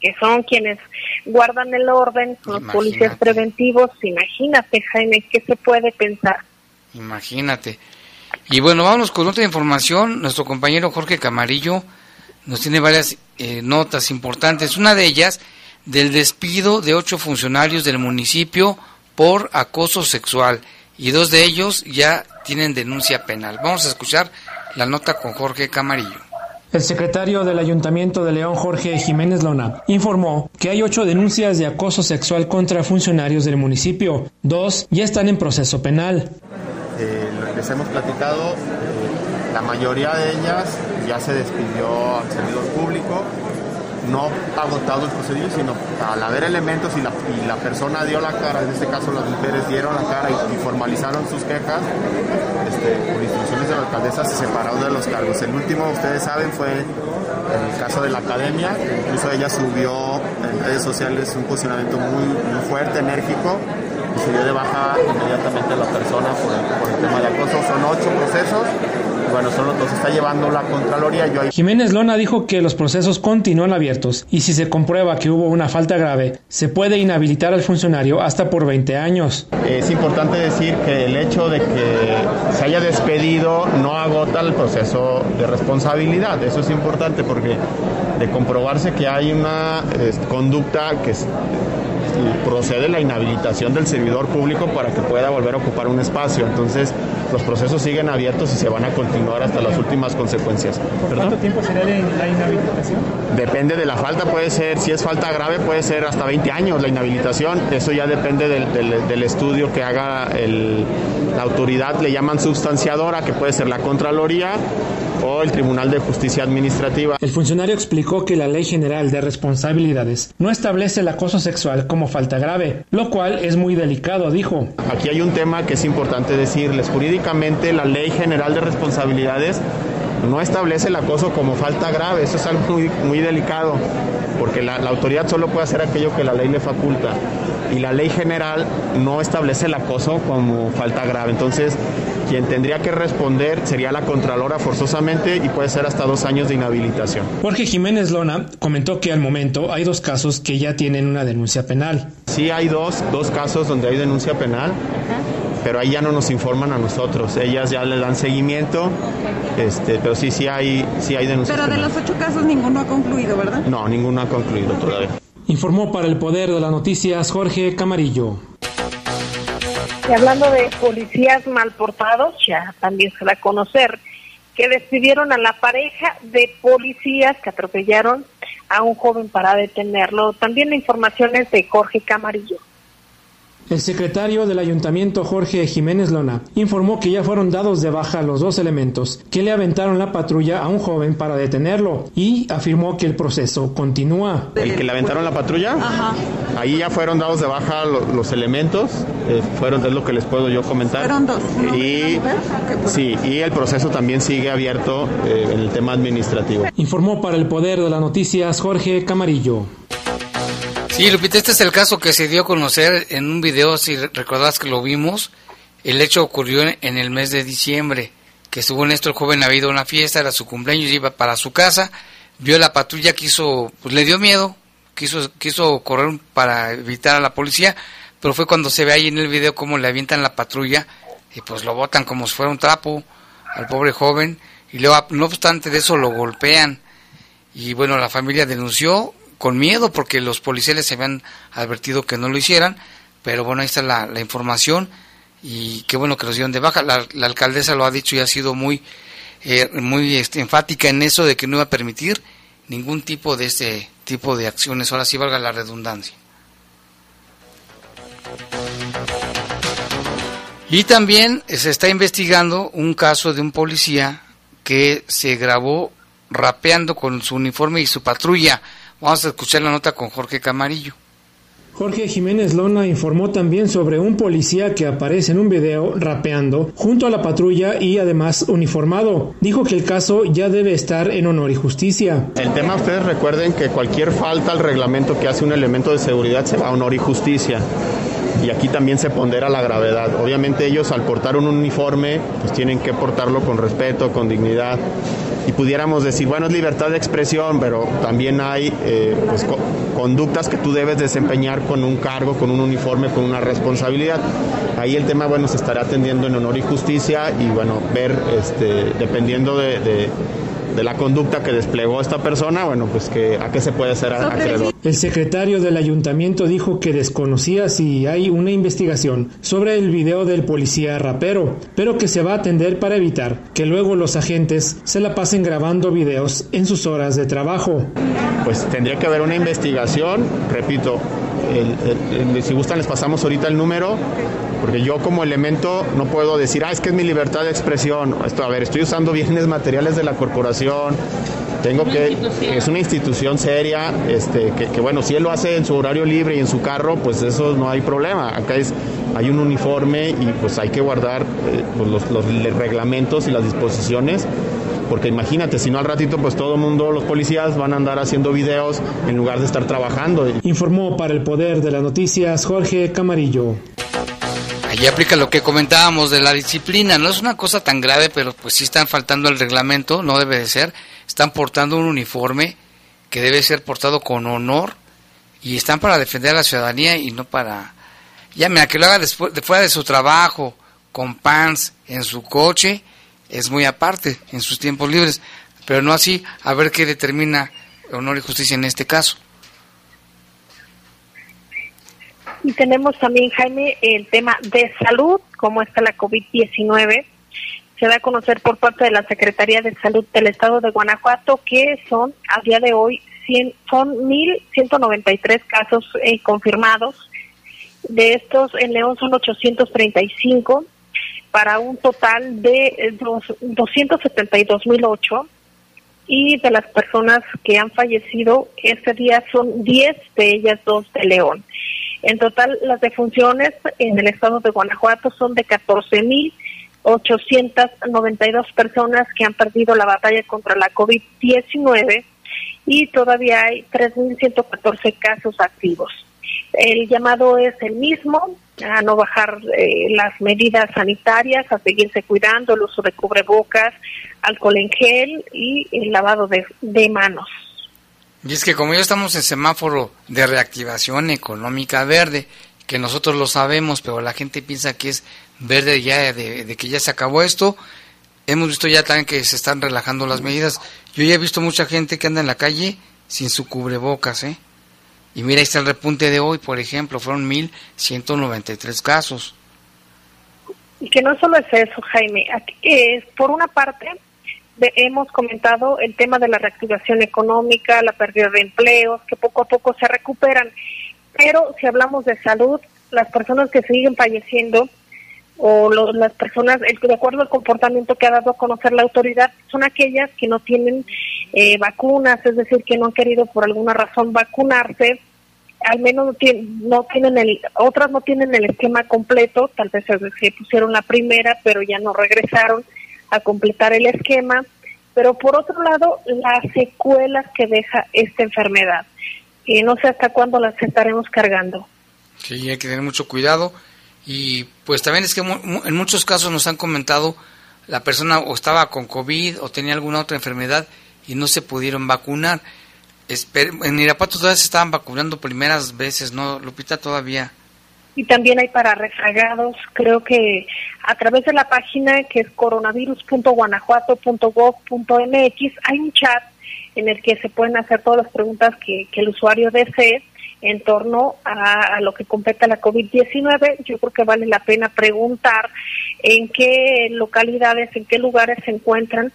que son quienes guardan el orden, los policías preventivos. Imagínate, Jaime, ¿qué se puede pensar? Imagínate. Y bueno, vamos con otra información. Nuestro compañero Jorge Camarillo nos tiene varias eh, notas importantes. Una de ellas del despido de ocho funcionarios del municipio por acoso sexual y dos de ellos ya tienen denuncia penal. Vamos a escuchar la nota con Jorge Camarillo. El secretario del Ayuntamiento de León, Jorge Jiménez Lona, informó que hay ocho denuncias de acoso sexual contra funcionarios del municipio. Dos ya están en proceso penal. Eh, les hemos platicado, eh, la mayoría de ellas ya se despidió al servidor público no agotado el procedimiento, sino al haber elementos y la, y la, persona dio la cara, en este caso las mujeres dieron la cara y, formalizaron sus quejas, este, por instrucciones de la alcaldesa se separaron de los cargos. El último, ustedes saben, fue el caso de la academia, incluso ella subió en redes sociales un posicionamiento muy, muy fuerte, enérgico, y se dio de baja inmediatamente a la persona por el, por el tema de acoso. Son ocho procesos bueno, son los, está llevando la Contraloría. Yo Jiménez Lona dijo que los procesos continúan abiertos y si se comprueba que hubo una falta grave, se puede inhabilitar al funcionario hasta por 20 años. Es importante decir que el hecho de que se haya despedido no agota el proceso de responsabilidad. Eso es importante porque de comprobarse que hay una conducta que procede la inhabilitación del servidor público para que pueda volver a ocupar un espacio. Entonces, los procesos siguen abiertos y se van a continuar hasta las últimas consecuencias. ¿Cuánto tiempo será la inhabilitación? Depende de la falta, puede ser, si es falta grave, puede ser hasta 20 años la inhabilitación. Eso ya depende del, estudio que haga la autoridad, le llaman substanciadora, que puede ser la Contraloría o el Tribunal de Justicia Administrativa. El funcionario explicó que la Ley General de Responsabilidades no establece el acoso sexual como falta grave, lo cual es muy delicado, dijo. Aquí hay un tema que es importante decirles. Jurídicamente la Ley General de Responsabilidades no establece el acoso como falta grave, eso es algo muy, muy delicado, porque la, la, autoridad solo puede hacer aquello que la ley le faculta y la ley general no establece el acoso como falta grave. Entonces, quien tendría que responder sería la Contralora forzosamente y puede ser hasta dos años de inhabilitación. Jorge Jiménez Lona comentó que al momento hay dos casos que ya tienen una denuncia penal. Sí, hay dos, dos casos donde hay denuncia penal pero ahí ya no nos informan a nosotros. Ellas ya le dan seguimiento, este, pero sí, sí hay, sí hay denuncias. Pero de los ocho casos ninguno ha concluido, ¿verdad? No, ninguno ha concluido todavía. Informó para el Poder de las Noticias Jorge Camarillo. Y hablando de policías mal portados, ya también se da a conocer que despidieron a la pareja de policías que atropellaron a un joven para detenerlo. También la información es de Jorge Camarillo. El secretario del ayuntamiento Jorge Jiménez Lona informó que ya fueron dados de baja los dos elementos que le aventaron la patrulla a un joven para detenerlo y afirmó que el proceso continúa. ¿El que le aventaron la patrulla? Ajá. Ahí ya fueron dados de baja los, elementos, eh, fueron, es lo que les puedo yo comentar. Fueron dos. Y, sí, y el proceso también sigue abierto eh, en el tema administrativo. Informó para el Poder de las Noticias Jorge Camarillo. Sí, Lupita, este es el caso que se dio a conocer en un video, si recordás que lo vimos. El hecho ocurrió en, el mes de diciembre, que según esto el joven había ido a una fiesta, era su cumpleaños, iba para su casa, vio la patrulla, quiso, pues le dio miedo, quiso, quiso correr para evitar a la policía, pero fue cuando se ve ahí en el video cómo le avientan la patrulla y pues lo botan como si fuera un trapo al pobre joven y luego, no obstante de eso, lo golpean. Y bueno, la familia denunció, con miedo porque los policías se habían advertido que no lo hicieran, pero bueno, ahí está la, información y qué bueno que los dieron de baja. La, alcaldesa lo ha dicho y ha sido muy, eh, muy este, enfática en eso de que no iba a permitir ningún tipo de este tipo de acciones, ahora sí valga la redundancia. Y también se está investigando un caso de un policía que se grabó rapeando con su uniforme y su patrulla Vamos a escuchar la nota con Jorge Camarillo. Jorge Jiménez Lona informó también sobre un policía que aparece en un video rapeando junto a la patrulla y además uniformado. Dijo que el caso ya debe estar en honor y justicia. El tema, ustedes recuerden que cualquier falta al reglamento que hace un elemento de seguridad se va a honor y justicia y aquí también se pondera la gravedad. Obviamente ellos al portar un uniforme pues tienen que portarlo con respeto, con dignidad y pudiéramos decir, bueno, es libertad de expresión, pero también hay eh, pues, conductas que tú debes desempeñar con un cargo, con un uniforme, con una responsabilidad. Ahí el tema, bueno, se estará atendiendo en honor y justicia y, bueno, ver, este, dependiendo de de la conducta que desplegó esta persona, bueno, pues que a qué se puede hacer acreedor. El secretario del ayuntamiento dijo que desconocía si hay una investigación sobre el video del policía rapero, pero que se va a atender para evitar que luego los agentes se la pasen grabando videos en sus horas de trabajo. Pues tendría que haber una investigación, repito, si gustan les pasamos ahorita el número, porque yo como elemento no puedo decir, ah, es que es mi libertad de expresión. Esto, a ver, estoy usando [laughs] bienes materiales de la corporación, tengo que, es una institución seria, este, que, bueno, si él lo hace en su horario libre y en su carro, pues eso no hay problema. Acá es, hay un uniforme y pues hay que guardar eh, pues, los, los reglamentos y las disposiciones porque imagínate, si no al ratito pues todo el mundo, los policías van a andar haciendo videos en lugar de estar trabajando. Informó para el Poder de las Noticias Jorge Camarillo. Allí aplica lo que comentábamos de la disciplina, no es una cosa tan grave, pero pues sí están faltando el reglamento, no debe de ser, están portando un uniforme que debe ser portado con honor y están para defender a la ciudadanía y no para... Ya mira, que lo haga después, de fuera de su trabajo, con pants, en su coche, es muy aparte en sus tiempos libres, pero no así a ver qué determina honor y justicia en este caso. Y tenemos también, Jaime, el tema de salud, cómo está la COVID-19. Se da a conocer por parte de la Secretaría de Salud del Estado de Guanajuato que son, a día de hoy, 100, son 1.193 casos eh, confirmados. De estos, en León son 835 para un total de 272.008 eh, y de las personas que han fallecido este día son 10 de ellas dos de León. En total las defunciones en el estado de Guanajuato son de 14.892 personas que han perdido la batalla contra la COVID-19 y todavía hay 3.114 casos activos. El llamado es el mismo, a no bajar eh, las medidas sanitarias, a seguirse cuidando, el uso de cubrebocas, alcohol en gel y el lavado de, de manos. Y es que como ya estamos en semáforo de reactivación económica verde, que nosotros lo sabemos, pero la gente piensa que es verde ya de, de, que ya se acabó esto, hemos visto ya también que se están relajando las medidas. Yo ya he visto mucha gente que anda en la calle sin su cubrebocas, ¿eh? Y mira, ahí está el repunte de hoy, por ejemplo, fueron 1.193 casos. Y que no solo es eso, Jaime. Es, por una parte, hemos comentado el tema de la reactivación económica, la pérdida de empleos, que poco a poco se recuperan. Pero si hablamos de salud, las personas que siguen falleciendo o las personas, de acuerdo al comportamiento que ha dado a conocer la autoridad, son aquellas que no tienen eh, vacunas, es decir, que no han querido por alguna razón vacunarse, al menos no, tienen, no tienen el, otras no tienen el esquema completo, tal vez se, pusieron la primera, pero ya no regresaron a completar el esquema, pero por otro lado, las secuelas que deja esta enfermedad, y no sé hasta cuándo las estaremos cargando. Sí, hay que tener mucho cuidado y pues también es que en muchos casos nos han comentado la persona o estaba con COVID o tenía alguna otra enfermedad y no se pudieron vacunar. En Irapuato todavía se estaban vacunando primeras veces, ¿no, Lupita? Todavía. Y también hay para rezagados, creo que a través de la página que es coronavirus.guanajuato.gov.mx hay un chat en el que se pueden hacer todas las preguntas que, que el usuario desee en torno a, lo que compete la COVID-19. Yo creo que vale la pena preguntar en qué localidades, en qué lugares se encuentran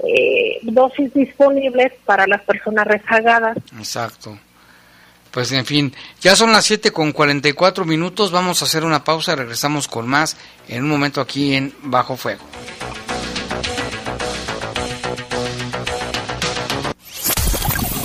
eh, dosis disponibles para las personas rezagadas. Exacto. Pues en fin, ya son las 7 con 44 minutos, vamos a hacer una pausa, regresamos con más en un momento aquí en Bajo Fuego.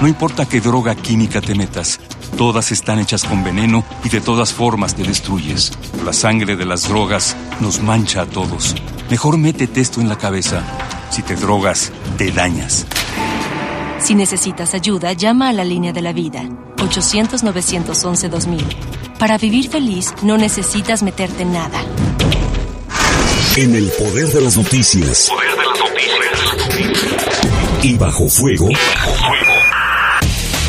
No importa qué droga química te metas, todas están hechas con veneno y de todas formas te destruyes. La sangre de las drogas nos mancha a todos. Mejor métete esto en la cabeza. Si te drogas, te dañas. Si necesitas ayuda, llama a la línea de la vida. 800-911-2000. Para vivir feliz, no necesitas meterte en nada. En el poder de las noticias. Poder de las noticias. Y bajo fuego. Y bajo fuego.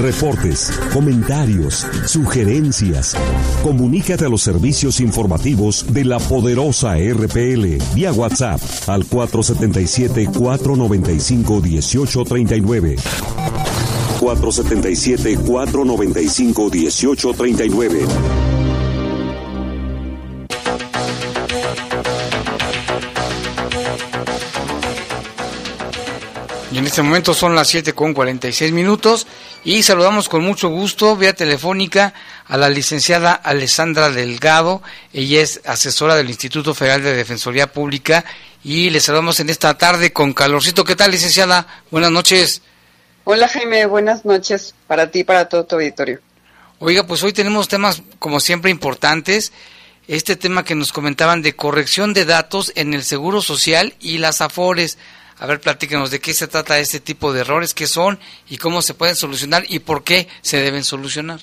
Reportes, comentarios, sugerencias. Comunícate a los servicios informativos de la poderosa RPL vía WhatsApp al 477-495-1839. 477-495-1839. Y en este momento son las 7 con 46 minutos y saludamos con mucho gusto vía telefónica a la licenciada Alessandra Delgado. Ella es asesora del Instituto Federal de Defensoría Pública y le saludamos en esta tarde con calorcito. ¿Qué tal, licenciada? Buenas noches. Hola, Jaime. Buenas noches para ti y para todo tu auditorio. Oiga, pues hoy tenemos temas como siempre importantes. Este tema que nos comentaban de corrección de datos en el Seguro Social y las AFORES. A ver, platíquenos de qué se trata este tipo de errores, qué son y cómo se pueden solucionar y por qué se deben solucionar.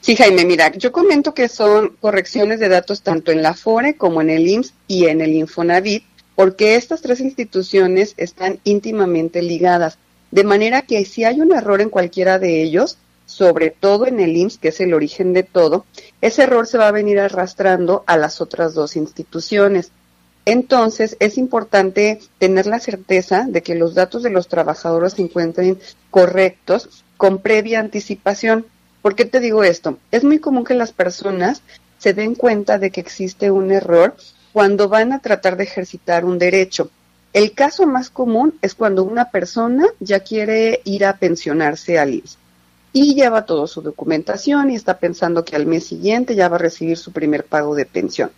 Sí, Jaime, mira, yo comento que son correcciones de datos tanto en la FORE como en el IMSS y en el Infonavit, porque estas tres instituciones están íntimamente ligadas. De manera que si hay un error en cualquiera de ellos, sobre todo en el IMSS, que es el origen de todo, ese error se va a venir arrastrando a las otras dos instituciones. Entonces, es importante tener la certeza de que los datos de los trabajadores se encuentren correctos con previa anticipación. ¿Por qué te digo esto? Es muy común que las personas se den cuenta de que existe un error cuando van a tratar de ejercitar un derecho. El caso más común es cuando una persona ya quiere ir a pensionarse al IMSS y lleva toda su documentación y está pensando que al mes siguiente ya va a recibir su primer pago de pensión.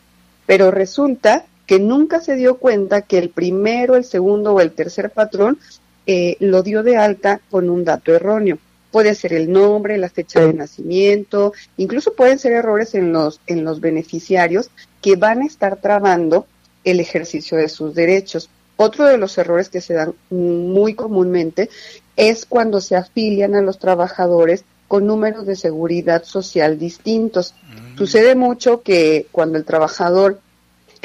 Pero resulta que nunca se dio cuenta que el primero, el segundo o el tercer patrón eh, lo dio de alta con un dato erróneo. Puede ser el nombre, la fecha de nacimiento, incluso pueden ser errores en los, en los beneficiarios que van a estar trabando el ejercicio de sus derechos. Otro de los errores que se dan muy comúnmente es cuando se afilian a los trabajadores con números de seguridad social distintos. Sucede mucho que cuando el trabajador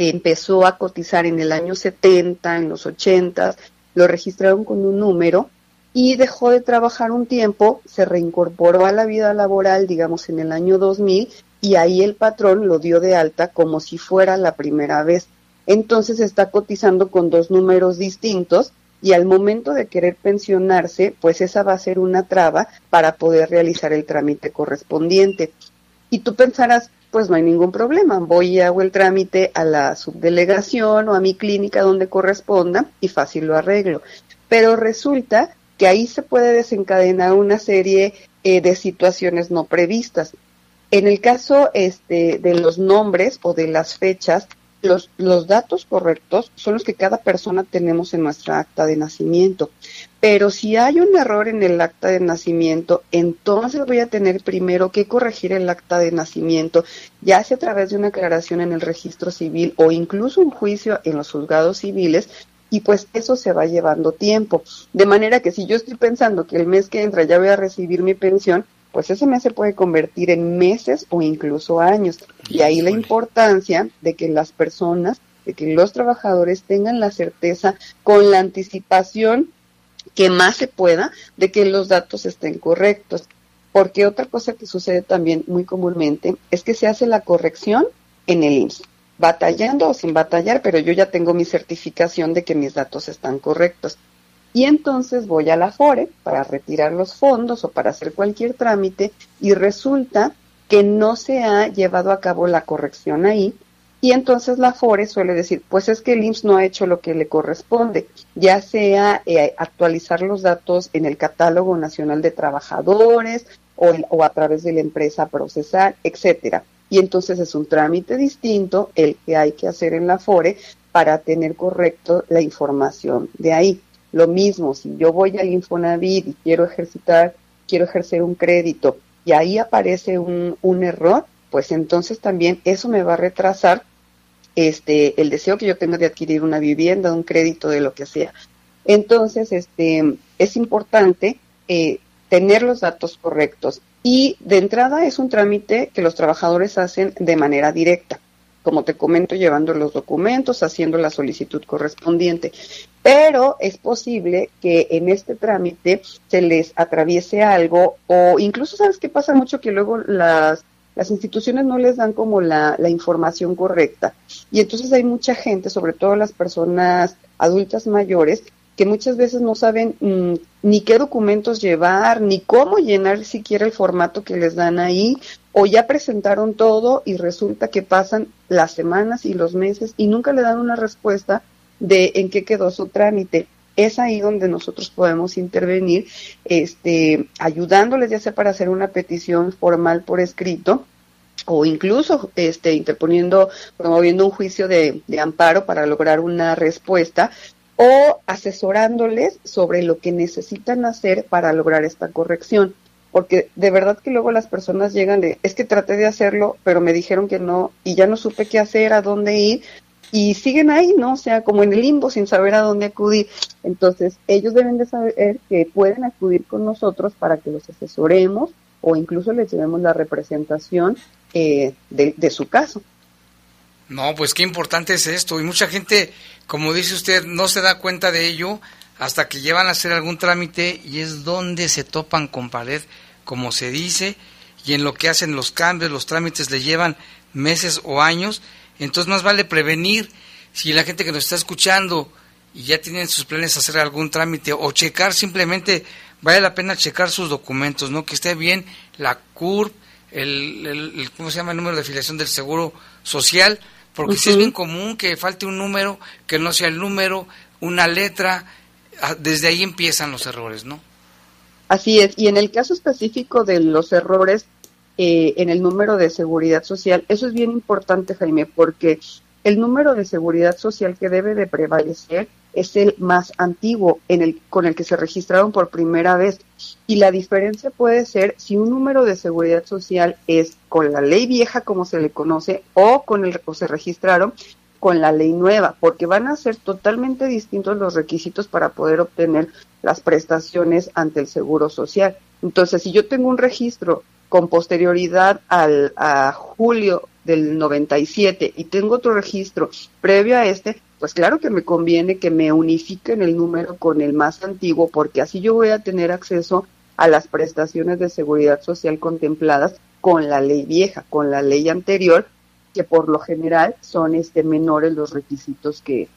empezó a cotizar en el año 70, en los 80, lo registraron con un número y dejó de trabajar un tiempo, se reincorporó a la vida laboral, digamos, en el año 2000, y ahí el patrón lo dio de alta como si fuera la primera vez. Entonces está cotizando con dos números distintos y al momento de querer pensionarse, pues esa va a ser una traba para poder realizar el trámite correspondiente. Y tú pensarás, pues no hay ningún problema, voy y hago el trámite a la subdelegación o a mi clínica donde corresponda y fácil lo arreglo. Pero resulta que ahí se puede desencadenar una serie eh, de situaciones no previstas. En el caso este, de los nombres o de las fechas, los, los datos correctos son los que cada persona tenemos en nuestra acta de nacimiento. Pero si hay un error en el acta de nacimiento, entonces voy a tener primero que corregir el acta de nacimiento, ya sea a través de una aclaración en el registro civil o incluso un juicio en los juzgados civiles, y pues eso se va llevando tiempo. De manera que si yo estoy pensando que el mes que entra ya voy a recibir mi pensión, pues ese mes se puede convertir en meses o incluso años. Y ahí la importancia de que las personas, de que los trabajadores tengan la certeza con la anticipación que más se pueda de que los datos estén correctos. Porque otra cosa que sucede también muy comúnmente es que se hace la corrección en el IMSS, batallando o sin batallar, pero yo ya tengo mi certificación de que mis datos están correctos y entonces voy a la FORE para retirar los fondos o para hacer cualquier trámite y resulta que no se ha llevado a cabo la corrección ahí y entonces la FORE suele decir, pues es que el IMSS no ha hecho lo que le corresponde, ya sea eh, actualizar los datos en el catálogo nacional de trabajadores o, o a través de la empresa procesal, etcétera. Y entonces es un trámite distinto el que hay que hacer en la FORE para tener correcto la información de ahí. Lo mismo, si yo voy al Infonavit y quiero ejercitar, quiero ejercer un crédito y ahí aparece un, un error, pues entonces también eso me va a retrasar este el deseo que yo tenga de adquirir una vivienda, un crédito, de lo que sea. Entonces, este es importante eh, tener los datos correctos y de entrada es un trámite que los trabajadores hacen de manera directa como te comento, llevando los documentos, haciendo la solicitud correspondiente. Pero es posible que en este trámite se les atraviese algo o incluso, ¿sabes qué pasa mucho? Que luego las, las instituciones no les dan como la, la información correcta. Y entonces hay mucha gente, sobre todo las personas adultas mayores, que muchas veces no saben mm, ni qué documentos llevar, ni cómo llenar siquiera el formato que les dan ahí, o ya presentaron todo y resulta que pasan las semanas y los meses y nunca le dan una respuesta de en qué quedó su trámite. Es ahí donde nosotros podemos intervenir, este, ayudándoles ya sea para hacer una petición formal por escrito, o incluso este, interponiendo, promoviendo un juicio de, amparo para lograr una respuesta, o asesorándoles sobre lo que necesitan hacer para lograr esta corrección. Porque de verdad que luego las personas llegan de, es que traté de hacerlo, pero me dijeron que no, y ya no supe qué hacer, a dónde ir, y siguen ahí, ¿no? O sea, como en el limbo sin saber a dónde acudir. Entonces, ellos deben de saber que pueden acudir con nosotros para que los asesoremos o incluso les llevemos la representación eh, de, de su caso. No, pues qué importante es esto. Y mucha gente, como dice usted, no se da cuenta de ello hasta que llevan a hacer algún trámite y es donde se topan con pared, como se dice, y en lo que hacen los cambios, los trámites le llevan meses o años. Entonces más vale prevenir si la gente que nos está escuchando y ya tienen sus planes hacer algún trámite o checar simplemente vale la pena checar sus documentos, ¿no? Que esté bien la CURP, el, el, ¿cómo se llama? el número de afiliación del Seguro Social, porque si es bien común que falte un número, que no sea el número, una letra, desde ahí empiezan los errores, ¿no? Así es, y en el caso específico de los errores eh, en el número de seguridad social, eso es bien importante, Jaime, porque el número de seguridad social que debe de prevalecer es el más antiguo en el, con el que se registraron por primera vez. Y la diferencia puede ser si un número de seguridad social es con la ley vieja, como se le conoce, o con el o se registraron con la ley nueva, porque van a ser totalmente distintos los requisitos para poder obtener las prestaciones ante el Seguro Social. Entonces, si yo tengo un registro con posterioridad al, a julio del 97 y tengo otro registro. Previo a este, pues claro que me conviene que me unifiquen el número con el más antiguo porque así yo voy a tener acceso a las prestaciones de seguridad social contempladas con la ley vieja, con la ley anterior, que por lo general son este menores los requisitos que,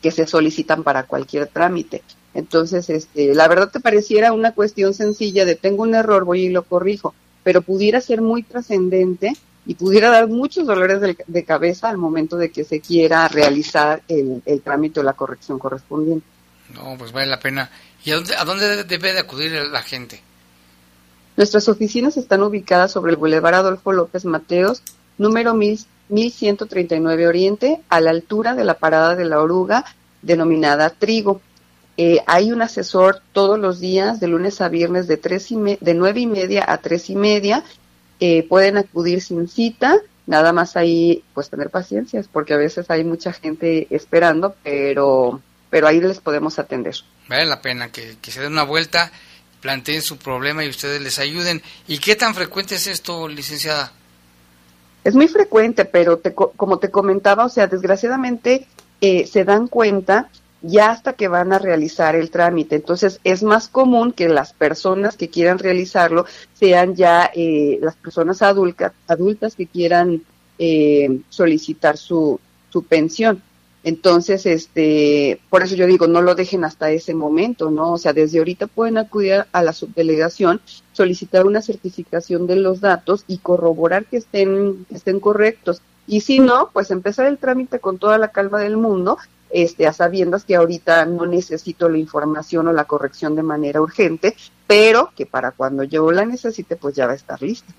que se solicitan para cualquier trámite. Entonces, este, la verdad te pareciera una cuestión sencilla de tengo un error, voy y lo corrijo, pero pudiera ser muy trascendente y pudiera dar muchos dolores de, cabeza al momento de que se quiera realizar el, el, trámite o la corrección correspondiente. No, pues vale la pena. ¿Y a dónde, a dónde debe de acudir la gente? Nuestras oficinas están ubicadas sobre el Boulevard Adolfo López Mateos, número 1000, 1139 Oriente, a la altura de la parada de la oruga denominada Trigo. Eh, hay un asesor todos los días, de lunes a viernes, de, tres y de nueve y media a tres y media. Eh, pueden acudir sin cita, nada más ahí, pues tener paciencia, porque a veces hay mucha gente esperando, pero, pero ahí les podemos atender. Vale la pena que, que se den una vuelta, planteen su problema y ustedes les ayuden. ¿Y qué tan frecuente es esto, licenciada? Es muy frecuente, pero te, como te comentaba, o sea, desgraciadamente eh, se dan cuenta ya hasta que van a realizar el trámite. Entonces, es más común que las personas que quieran realizarlo sean ya eh, las personas adultas, que quieran eh, solicitar su, su pensión. Entonces, este, por eso yo digo, no lo dejen hasta ese momento, ¿no? O sea, desde ahorita pueden acudir a la subdelegación, solicitar una certificación de los datos y corroborar que estén, estén correctos. Y si no, pues empezar el trámite con toda la calma del mundo este, a sabiendas que ahorita no necesito la información o la corrección de manera urgente, pero que para cuando yo la necesite, pues ya va a estar lista.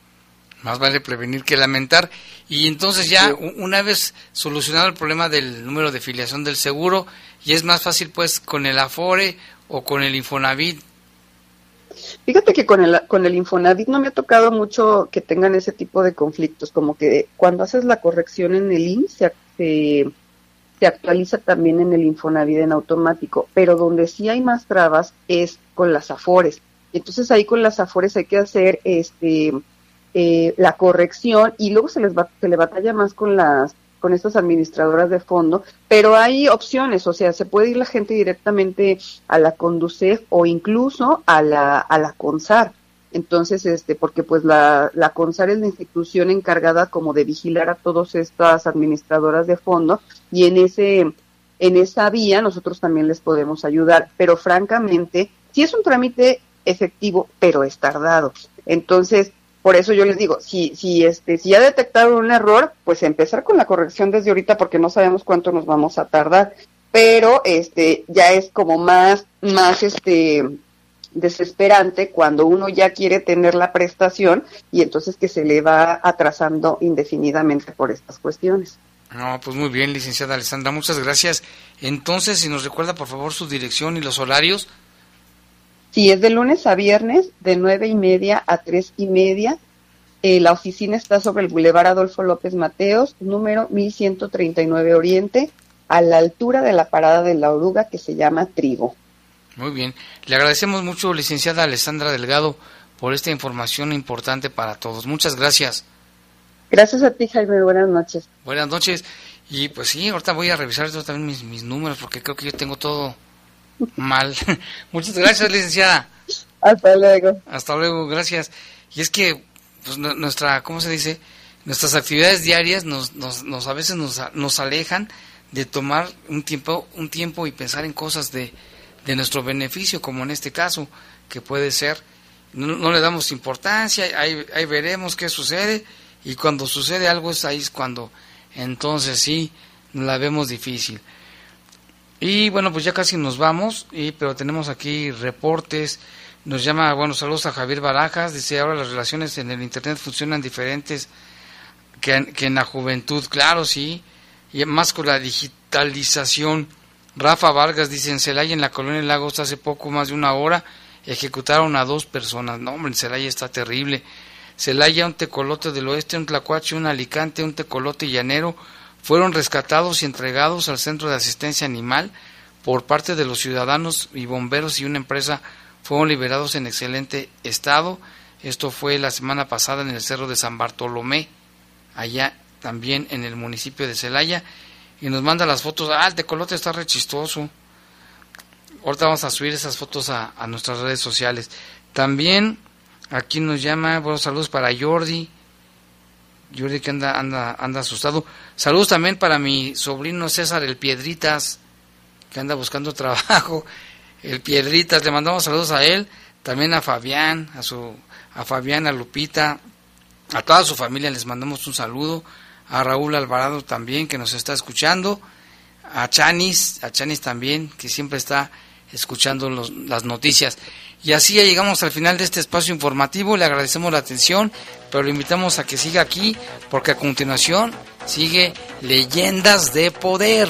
Más vale prevenir que lamentar. Y entonces ya una vez solucionado el problema del número de filiación del seguro, y es más fácil pues con el Afore o con el Infonavit. Fíjate que con el, con el Infonavit no me ha tocado mucho que tengan ese tipo de conflictos, como que cuando haces la corrección en el INS se, se actualiza también en el Infonavit en automático, pero donde sí hay más trabas es con las afores. Entonces ahí con las afores hay que hacer este eh, la corrección y luego se les va, se le batalla más con las con estas administradoras de fondo, pero hay opciones, o sea, se puede ir la gente directamente a la Conducef o incluso a la, a la CONSAR. Entonces, este, porque pues la, la CONSAR es la institución encargada como de vigilar a todas estas administradoras de fondo y en ese, en esa vía nosotros también les podemos ayudar. Pero francamente, sí es un trámite efectivo, pero es tardado. Entonces, por eso yo les digo, si, si, este, si ya detectaron un error, pues empezar con la corrección desde ahorita porque no sabemos cuánto nos vamos a tardar. Pero este, ya es como más, más este, desesperante cuando uno ya quiere tener la prestación y entonces que se le va atrasando indefinidamente por estas cuestiones. No, pues muy bien, licenciada Alessandra, muchas gracias. Entonces, si nos recuerda por favor su dirección y los horarios. Sí, es de lunes a viernes, de nueve y media a tres y media. Eh, la oficina está sobre el Boulevard Adolfo López Mateos, número 1139 Oriente, a la altura de la parada de la oruga que se llama Trigo. Muy bien. Le agradecemos mucho, licenciada Alessandra Delgado, por esta información importante para todos. Muchas gracias. Gracias a ti, Jaime. Buenas noches. Buenas noches. Y pues sí, ahorita voy a revisar también mis, mis números porque creo que yo tengo todo [laughs] mal. [laughs] Muchas gracias, licenciada. Hasta luego. Hasta luego, gracias. Y es que pues, nuestra, ¿cómo se dice? Nuestras actividades diarias nos, nos, nos a veces nos, nos alejan de tomar un tiempo, un tiempo y pensar en cosas de, de nuestro beneficio, como en este caso, que puede ser, no, le damos importancia, ahí, ahí, veremos qué sucede, y cuando sucede algo es ahí cuando entonces sí la vemos difícil. Y bueno, pues ya casi nos vamos, y, pero tenemos aquí reportes, nos llama, bueno, saludos a Javier Barajas, dice ahora las relaciones en el Internet funcionan diferentes que, que en la juventud, claro, sí, y más con la digitalización Rafa Vargas dice en Celaya, en la colonia Lagos, hace poco más de una hora, ejecutaron a dos personas. No, hombre, en Celaya está terrible. Celaya, un tecolote del oeste, un tlacuache, un alicante, un tecolote llanero, fueron rescatados y entregados al Centro de Asistencia Animal por parte de los ciudadanos y bomberos y una empresa fueron liberados en excelente estado. Esto fue la semana pasada en el Cerro de San Bartolomé, allá también en el municipio de Celaya y nos manda las fotos. Ah, el tecolote está re chistoso. Ahorita vamos a subir esas fotos a, nuestras redes sociales. También aquí nos llama, buenos saludos para Jordi. Jordi que anda, anda, anda asustado. Saludos también para mi sobrino César el Piedritas, que anda buscando [laughs] trabajo. El Piedritas, le mandamos saludos a él, también a Fabián, a su, a Fabián, a Lupita, a toda su familia les mandamos un saludo a Raúl Alvarado también que nos está escuchando, a Chanis, a Chanis también que siempre está escuchando las noticias. Y así ya llegamos al final de este espacio informativo, le agradecemos la atención, pero le invitamos a que siga aquí porque a continuación Sigue Leyendas de Poder.